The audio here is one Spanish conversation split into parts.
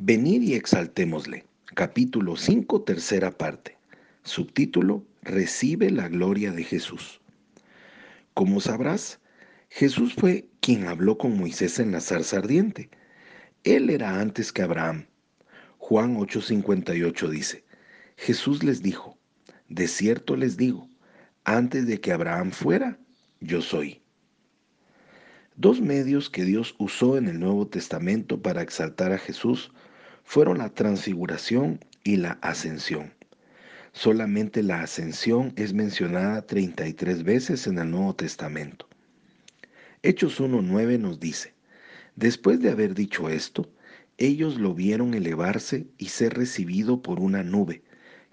Venid y exaltémosle. Capítulo 5, tercera parte. Subtítulo, Recibe la gloria de Jesús. Como sabrás, Jesús fue quien habló con Moisés en la zarza ardiente. Él era antes que Abraham. Juan 8:58 dice, Jesús les dijo, de cierto les digo, antes de que Abraham fuera, yo soy. Dos medios que Dios usó en el Nuevo Testamento para exaltar a Jesús fueron la transfiguración y la ascensión. Solamente la ascensión es mencionada 33 veces en el Nuevo Testamento. Hechos 1.9 nos dice, después de haber dicho esto, ellos lo vieron elevarse y ser recibido por una nube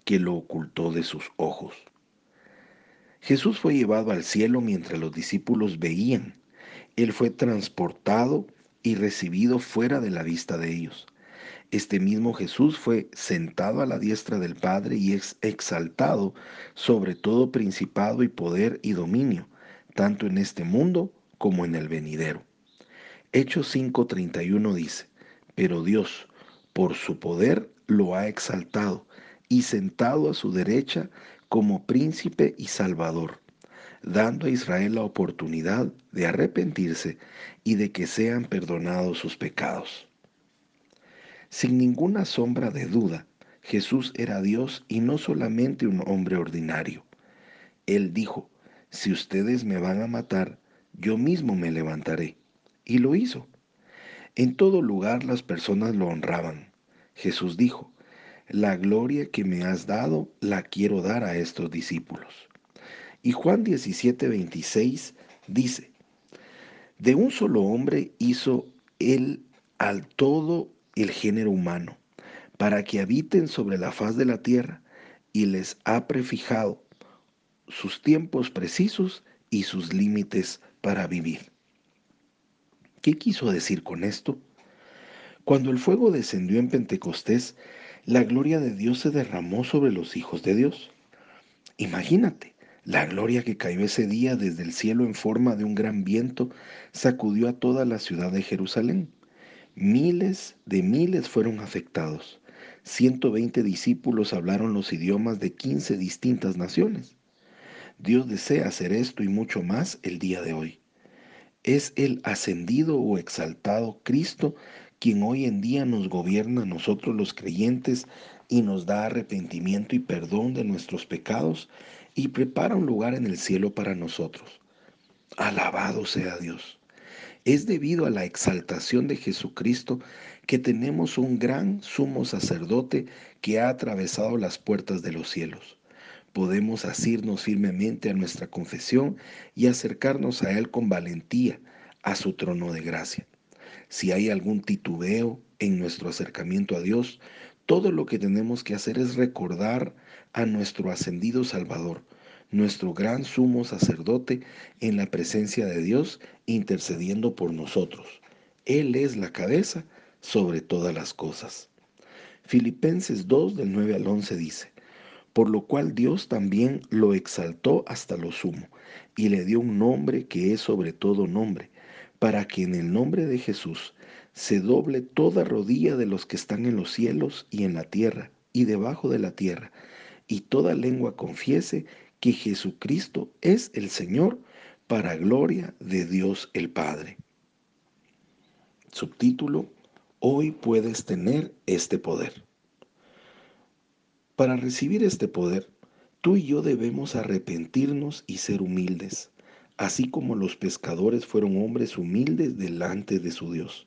que lo ocultó de sus ojos. Jesús fue llevado al cielo mientras los discípulos veían él fue transportado y recibido fuera de la vista de ellos. Este mismo Jesús fue sentado a la diestra del Padre y es exaltado sobre todo principado y poder y dominio, tanto en este mundo como en el venidero. Hechos 5:31 dice, pero Dios, por su poder, lo ha exaltado y sentado a su derecha como príncipe y salvador dando a Israel la oportunidad de arrepentirse y de que sean perdonados sus pecados. Sin ninguna sombra de duda, Jesús era Dios y no solamente un hombre ordinario. Él dijo, si ustedes me van a matar, yo mismo me levantaré. Y lo hizo. En todo lugar las personas lo honraban. Jesús dijo, la gloria que me has dado la quiero dar a estos discípulos. Y Juan 17, 26 dice, de un solo hombre hizo él al todo el género humano, para que habiten sobre la faz de la tierra, y les ha prefijado sus tiempos precisos y sus límites para vivir. ¿Qué quiso decir con esto? Cuando el fuego descendió en Pentecostés, la gloria de Dios se derramó sobre los hijos de Dios. Imagínate, la gloria que cayó ese día desde el cielo en forma de un gran viento sacudió a toda la ciudad de Jerusalén. Miles de miles fueron afectados. 120 discípulos hablaron los idiomas de 15 distintas naciones. Dios desea hacer esto y mucho más el día de hoy. Es el ascendido o exaltado Cristo quien hoy en día nos gobierna a nosotros los creyentes y nos da arrepentimiento y perdón de nuestros pecados y prepara un lugar en el cielo para nosotros. Alabado sea Dios. Es debido a la exaltación de Jesucristo que tenemos un gran sumo sacerdote que ha atravesado las puertas de los cielos. Podemos asirnos firmemente a nuestra confesión y acercarnos a Él con valentía, a su trono de gracia. Si hay algún titubeo en nuestro acercamiento a Dios, todo lo que tenemos que hacer es recordar a nuestro ascendido Salvador, nuestro gran sumo sacerdote en la presencia de Dios, intercediendo por nosotros. Él es la cabeza sobre todas las cosas. Filipenses 2 del 9 al 11 dice, por lo cual Dios también lo exaltó hasta lo sumo y le dio un nombre que es sobre todo nombre, para que en el nombre de Jesús se doble toda rodilla de los que están en los cielos y en la tierra y debajo de la tierra, y toda lengua confiese que Jesucristo es el Señor para gloria de Dios el Padre. Subtítulo, Hoy puedes tener este poder. Para recibir este poder, tú y yo debemos arrepentirnos y ser humildes, así como los pescadores fueron hombres humildes delante de su Dios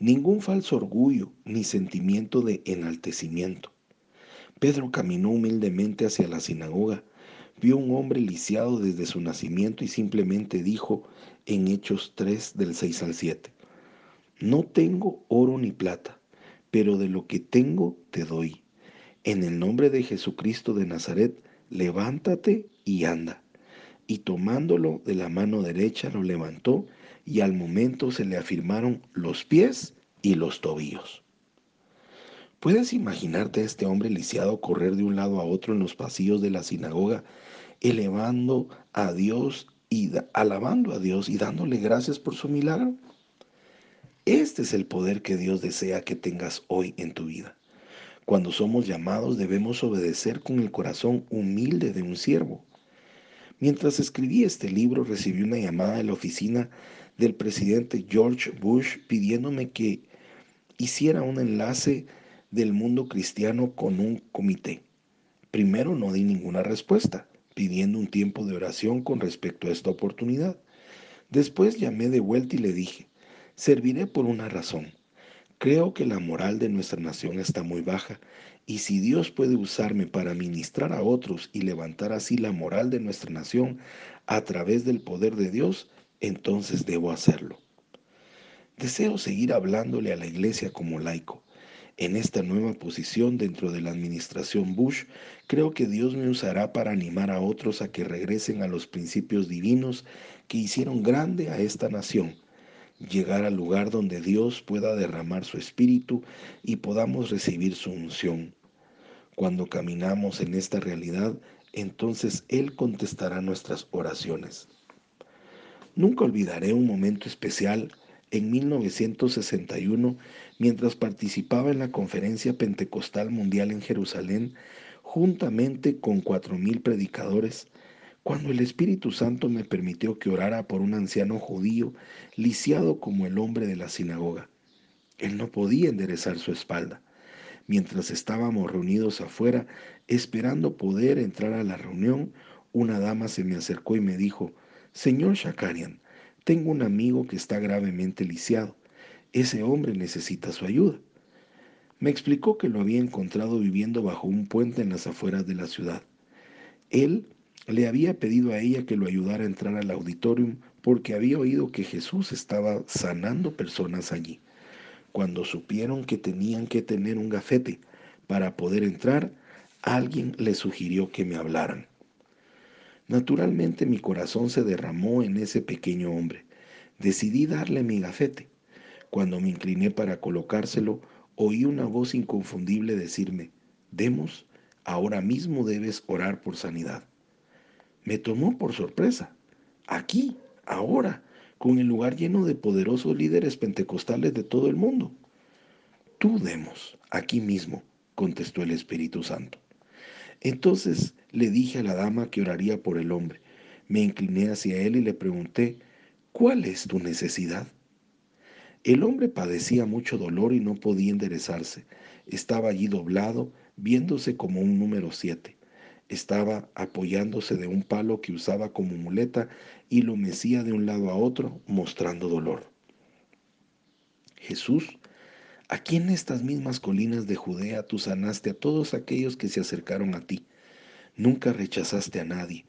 ningún falso orgullo ni sentimiento de enaltecimiento. Pedro caminó humildemente hacia la sinagoga, vio un hombre lisiado desde su nacimiento y simplemente dijo en Hechos 3 del 6 al 7, No tengo oro ni plata, pero de lo que tengo te doy. En el nombre de Jesucristo de Nazaret, levántate y anda. Y tomándolo de la mano derecha lo levantó y al momento se le afirmaron los pies y los tobillos. ¿Puedes imaginarte a este hombre lisiado correr de un lado a otro en los pasillos de la sinagoga, elevando a Dios y alabando a Dios y dándole gracias por su milagro? Este es el poder que Dios desea que tengas hoy en tu vida. Cuando somos llamados debemos obedecer con el corazón humilde de un siervo. Mientras escribí este libro recibí una llamada de la oficina del presidente George Bush pidiéndome que hiciera un enlace del mundo cristiano con un comité. Primero no di ninguna respuesta, pidiendo un tiempo de oración con respecto a esta oportunidad. Después llamé de vuelta y le dije, serviré por una razón. Creo que la moral de nuestra nación está muy baja y si Dios puede usarme para ministrar a otros y levantar así la moral de nuestra nación a través del poder de Dios, entonces debo hacerlo. Deseo seguir hablándole a la iglesia como laico. En esta nueva posición dentro de la administración Bush, creo que Dios me usará para animar a otros a que regresen a los principios divinos que hicieron grande a esta nación llegar al lugar donde Dios pueda derramar su espíritu y podamos recibir su unción. Cuando caminamos en esta realidad, entonces Él contestará nuestras oraciones. Nunca olvidaré un momento especial en 1961 mientras participaba en la Conferencia Pentecostal Mundial en Jerusalén juntamente con cuatro mil predicadores cuando el Espíritu Santo me permitió que orara por un anciano judío, lisiado como el hombre de la sinagoga. Él no podía enderezar su espalda. Mientras estábamos reunidos afuera, esperando poder entrar a la reunión, una dama se me acercó y me dijo, Señor Shakarian, tengo un amigo que está gravemente lisiado. Ese hombre necesita su ayuda. Me explicó que lo había encontrado viviendo bajo un puente en las afueras de la ciudad. Él le había pedido a ella que lo ayudara a entrar al auditorium porque había oído que Jesús estaba sanando personas allí. Cuando supieron que tenían que tener un gafete para poder entrar, alguien le sugirió que me hablaran. Naturalmente mi corazón se derramó en ese pequeño hombre. Decidí darle mi gafete. Cuando me incliné para colocárselo, oí una voz inconfundible decirme, Demos, ahora mismo debes orar por sanidad me tomó por sorpresa. Aquí, ahora, con el lugar lleno de poderosos líderes pentecostales de todo el mundo. Tú demos, aquí mismo, contestó el Espíritu Santo. Entonces le dije a la dama que oraría por el hombre. Me incliné hacia él y le pregunté, ¿cuál es tu necesidad? El hombre padecía mucho dolor y no podía enderezarse. Estaba allí doblado, viéndose como un número siete estaba apoyándose de un palo que usaba como muleta y lo mecía de un lado a otro, mostrando dolor. Jesús, aquí en estas mismas colinas de Judea tú sanaste a todos aquellos que se acercaron a ti. Nunca rechazaste a nadie.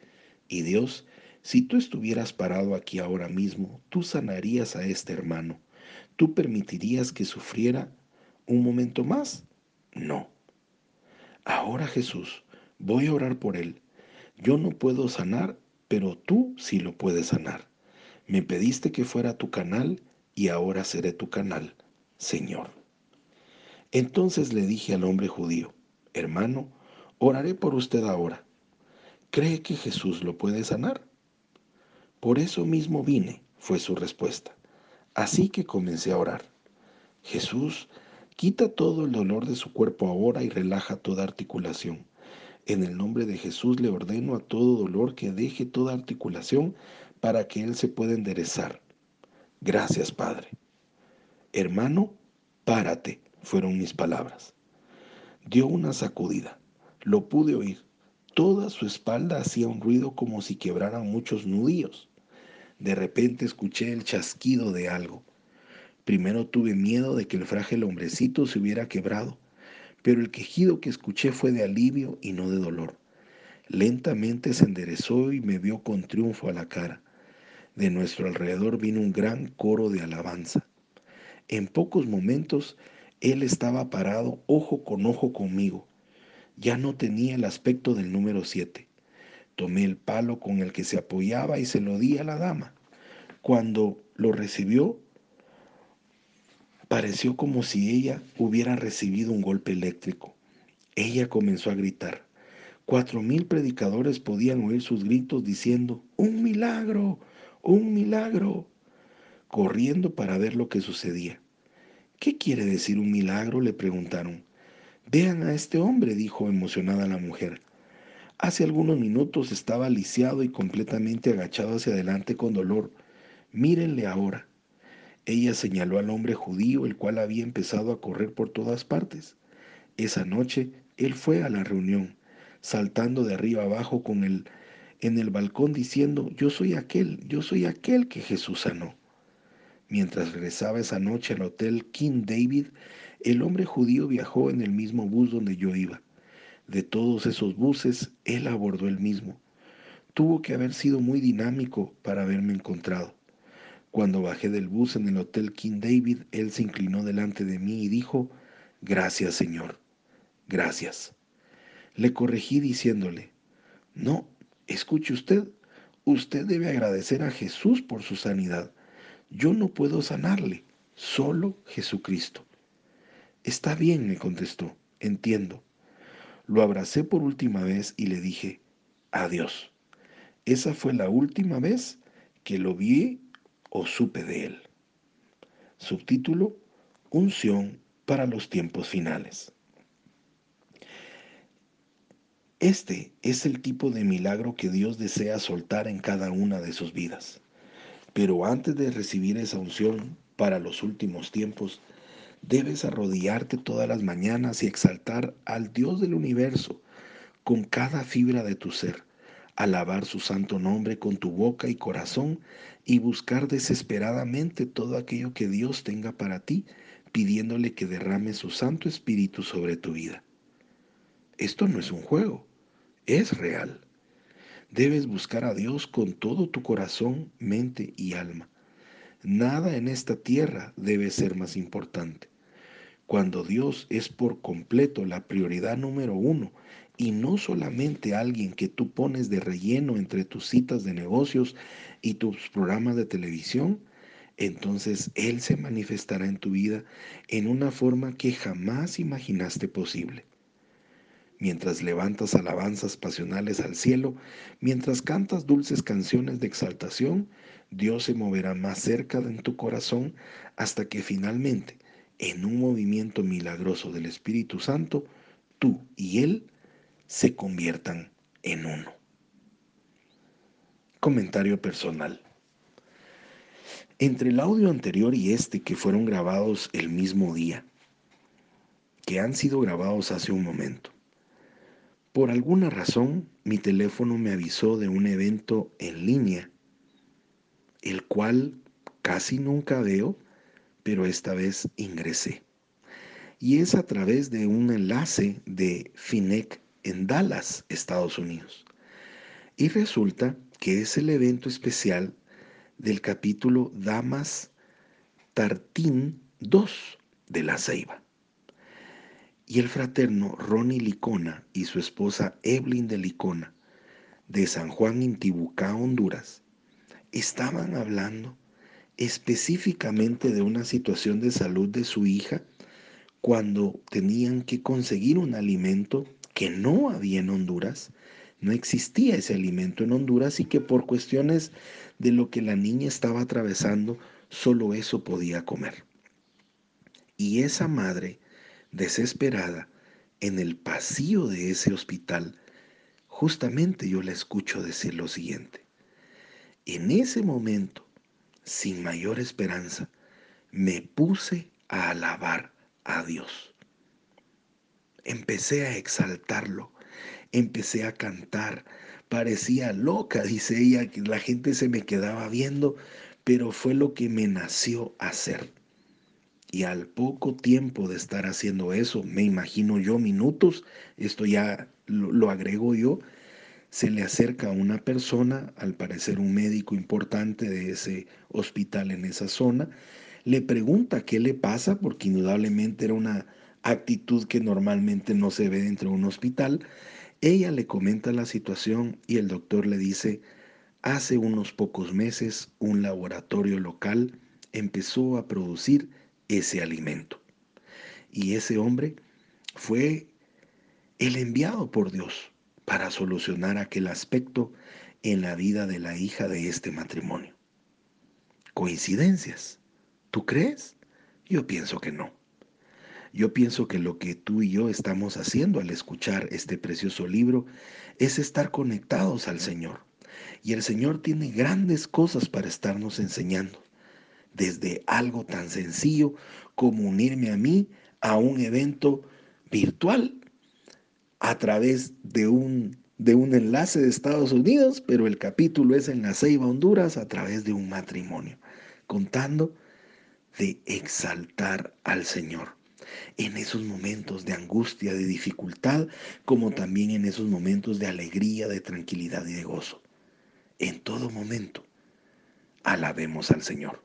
Y Dios, si tú estuvieras parado aquí ahora mismo, tú sanarías a este hermano. ¿Tú permitirías que sufriera un momento más? No. Ahora Jesús, Voy a orar por él. Yo no puedo sanar, pero tú sí lo puedes sanar. Me pediste que fuera tu canal y ahora seré tu canal, Señor. Entonces le dije al hombre judío, hermano, oraré por usted ahora. ¿Cree que Jesús lo puede sanar? Por eso mismo vine, fue su respuesta. Así que comencé a orar. Jesús, quita todo el dolor de su cuerpo ahora y relaja toda articulación. En el nombre de Jesús le ordeno a todo dolor que deje toda articulación para que Él se pueda enderezar. Gracias, Padre. Hermano, párate, fueron mis palabras. Dio una sacudida. Lo pude oír. Toda su espalda hacía un ruido como si quebraran muchos nudillos. De repente escuché el chasquido de algo. Primero tuve miedo de que el frágil hombrecito se hubiera quebrado pero el quejido que escuché fue de alivio y no de dolor. Lentamente se enderezó y me vio con triunfo a la cara. De nuestro alrededor vino un gran coro de alabanza. En pocos momentos él estaba parado ojo con ojo conmigo. Ya no tenía el aspecto del número siete. Tomé el palo con el que se apoyaba y se lo di a la dama. Cuando lo recibió, Pareció como si ella hubiera recibido un golpe eléctrico. Ella comenzó a gritar. Cuatro mil predicadores podían oír sus gritos diciendo, ¡Un milagro! ¡Un milagro! corriendo para ver lo que sucedía. ¿Qué quiere decir un milagro? le preguntaron. Vean a este hombre, dijo emocionada la mujer. Hace algunos minutos estaba lisiado y completamente agachado hacia adelante con dolor. Mírenle ahora. Ella señaló al hombre judío, el cual había empezado a correr por todas partes. Esa noche él fue a la reunión, saltando de arriba abajo con él en el balcón diciendo, yo soy aquel, yo soy aquel que Jesús sanó. Mientras regresaba esa noche al hotel King David, el hombre judío viajó en el mismo bus donde yo iba. De todos esos buses, él abordó el mismo. Tuvo que haber sido muy dinámico para haberme encontrado. Cuando bajé del bus en el Hotel King David, él se inclinó delante de mí y dijo, Gracias, Señor, gracias. Le corregí diciéndole, No, escuche usted, usted debe agradecer a Jesús por su sanidad. Yo no puedo sanarle, solo Jesucristo. Está bien, me contestó, entiendo. Lo abracé por última vez y le dije, adiós. Esa fue la última vez que lo vi o supe de él. Subtítulo, Unción para los tiempos finales. Este es el tipo de milagro que Dios desea soltar en cada una de sus vidas. Pero antes de recibir esa unción para los últimos tiempos, Debes arrodillarte todas las mañanas y exaltar al Dios del universo con cada fibra de tu ser, alabar su santo nombre con tu boca y corazón y buscar desesperadamente todo aquello que Dios tenga para ti, pidiéndole que derrame su Santo Espíritu sobre tu vida. Esto no es un juego, es real. Debes buscar a Dios con todo tu corazón, mente y alma. Nada en esta tierra debe ser más importante cuando Dios es por completo la prioridad número uno y no solamente alguien que tú pones de relleno entre tus citas de negocios y tus programas de televisión, entonces Él se manifestará en tu vida en una forma que jamás imaginaste posible. Mientras levantas alabanzas pasionales al cielo, mientras cantas dulces canciones de exaltación, Dios se moverá más cerca de tu corazón hasta que finalmente en un movimiento milagroso del Espíritu Santo, tú y Él se conviertan en uno. Comentario personal. Entre el audio anterior y este que fueron grabados el mismo día, que han sido grabados hace un momento, por alguna razón mi teléfono me avisó de un evento en línea, el cual casi nunca veo pero esta vez ingresé. Y es a través de un enlace de FINEC en Dallas, Estados Unidos. Y resulta que es el evento especial del capítulo Damas Tartín 2 de la Ceiba. Y el fraterno Ronnie Licona y su esposa Evelyn de Licona, de San Juan Intibucá, Honduras, estaban hablando específicamente de una situación de salud de su hija cuando tenían que conseguir un alimento que no había en Honduras, no existía ese alimento en Honduras y que por cuestiones de lo que la niña estaba atravesando, solo eso podía comer. Y esa madre, desesperada, en el pasillo de ese hospital, justamente yo la escucho decir lo siguiente. En ese momento, sin mayor esperanza, me puse a alabar a Dios. Empecé a exaltarlo, empecé a cantar. Parecía loca, dice ella, que la gente se me quedaba viendo, pero fue lo que me nació hacer. Y al poco tiempo de estar haciendo eso, me imagino yo minutos, esto ya lo, lo agrego yo, se le acerca una persona, al parecer un médico importante de ese hospital en esa zona, le pregunta qué le pasa, porque indudablemente era una actitud que normalmente no se ve dentro de un hospital. Ella le comenta la situación y el doctor le dice, hace unos pocos meses un laboratorio local empezó a producir ese alimento. Y ese hombre fue el enviado por Dios para solucionar aquel aspecto en la vida de la hija de este matrimonio. ¿Coincidencias? ¿Tú crees? Yo pienso que no. Yo pienso que lo que tú y yo estamos haciendo al escuchar este precioso libro es estar conectados al Señor. Y el Señor tiene grandes cosas para estarnos enseñando. Desde algo tan sencillo como unirme a mí a un evento virtual a través de un, de un enlace de Estados Unidos, pero el capítulo es en la Ceiba, Honduras, a través de un matrimonio, contando de exaltar al Señor en esos momentos de angustia, de dificultad, como también en esos momentos de alegría, de tranquilidad y de gozo. En todo momento, alabemos al Señor.